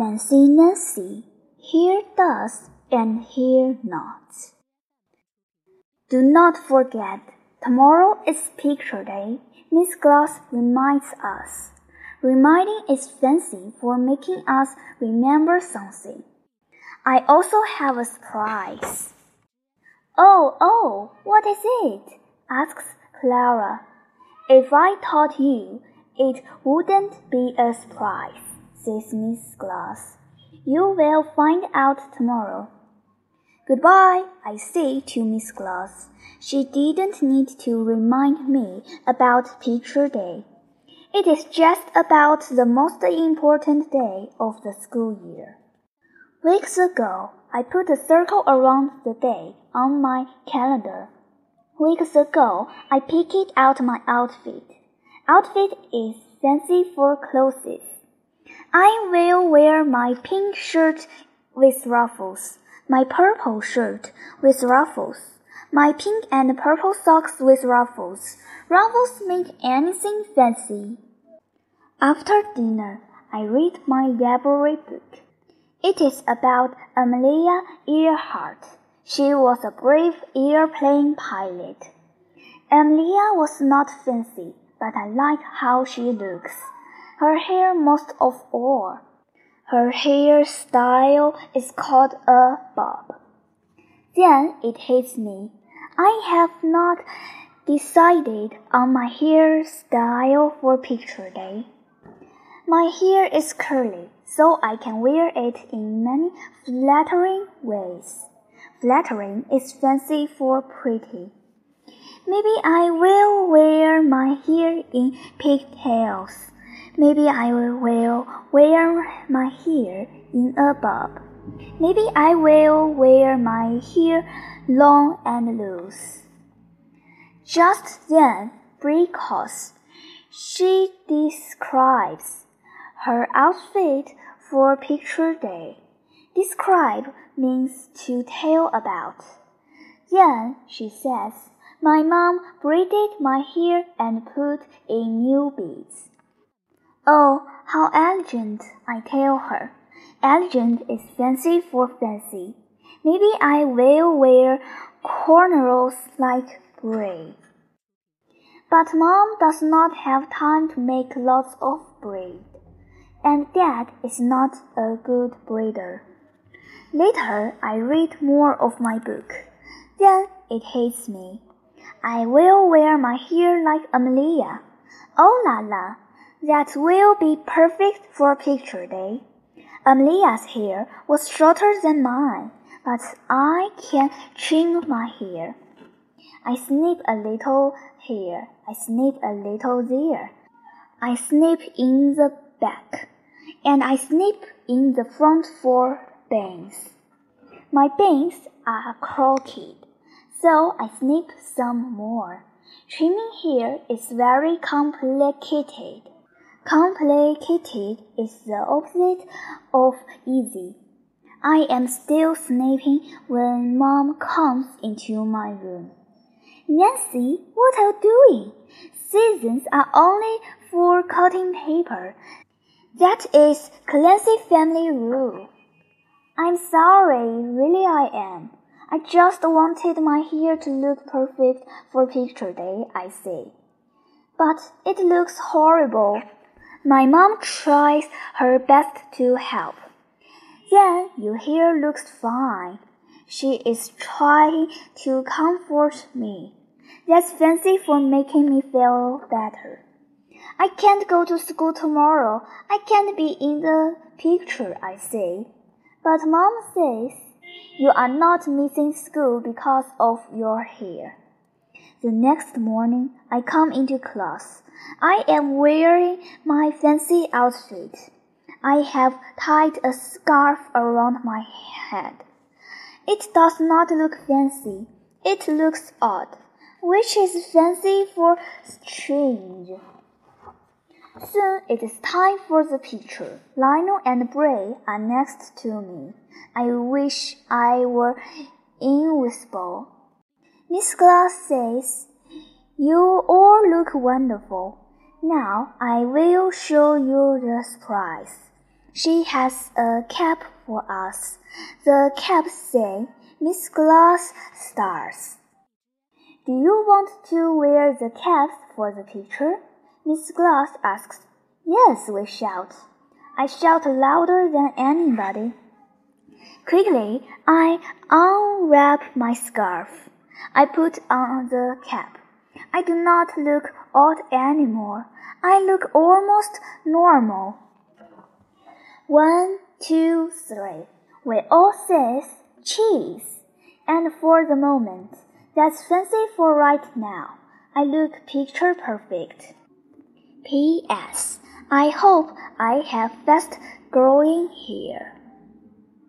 Fancy, Nancy, Hair Dos and here not. Do not forget, tomorrow is picture day. Miss Glass reminds us. Reminding is fancy for making us remember something. I also have a surprise. Oh, oh, what is it? asks Clara. If I told you, it wouldn't be a surprise says Miss Glass. You will find out tomorrow. Goodbye, I say to Miss Glass. She didn't need to remind me about picture day. It is just about the most important day of the school year. Weeks ago, I put a circle around the day on my calendar. Weeks ago, I picked out my outfit. Outfit is fancy for clothes. I will wear my pink shirt with ruffles, my purple shirt with ruffles, my pink and purple socks with ruffles. Ruffles make anything fancy. After dinner, I read my library book. It is about Amelia Earhart. She was a brave airplane pilot. Amelia was not fancy, but I like how she looks her hair most of all. Her hairstyle is called a bob. Then it hits me. I have not decided on my hairstyle for picture day. My hair is curly, so I can wear it in many flattering ways. Flattering is fancy for pretty. Maybe I will wear my hair in pigtails. Maybe I will wear my hair in a bob. Maybe I will wear my hair long and loose. Just then, because she describes her outfit for picture day. Describe means to tell about. Then she says, My mom braided my hair and put in new beads. Oh, how elegant, I tell her. Elegant is fancy for fancy. Maybe I will wear cornrows like braid. But mom does not have time to make lots of braid, and dad is not a good braider. Later, I read more of my book. Then it hates me. I will wear my hair like Amelia. Oh la la! That will be perfect for picture day. Amelia's hair was shorter than mine, but I can trim my hair. I snip a little here, I snip a little there. I snip in the back, and I snip in the front for bangs. My bangs are crooked, so I snip some more. Trimming hair is very complicated. Complicated is the opposite of easy. I am still sleeping when Mom comes into my room. Nancy, what are you doing? Scissors are only for cutting paper. That is Clancy family rule. I'm sorry, really I am. I just wanted my hair to look perfect for picture day, I say. But it looks horrible. My mom tries her best to help. Then your hair looks fine. She is trying to comfort me. That's fancy for making me feel better. I can't go to school tomorrow. I can't be in the picture, I say. But mom says, you are not missing school because of your hair. The next morning, I come into class. I am wearing my fancy outfit. I have tied a scarf around my head. It does not look fancy. It looks odd, which is fancy for strange. Soon it is time for the picture. Lionel and Bree are next to me. I wish I were invisible. Miss Glass says, You all look wonderful. Now I will show you the surprise. She has a cap for us. The cap say, Miss Glass Stars. Do you want to wear the caps for the picture? Miss Glass asks. Yes, we shout. I shout louder than anybody. Quickly, I unwrap my scarf. I put on the cap. I do not look odd anymore. I look almost normal. One, two, three. We all says cheese. And for the moment, that's fancy for right now. I look picture perfect. P.S. I hope I have fast growing hair.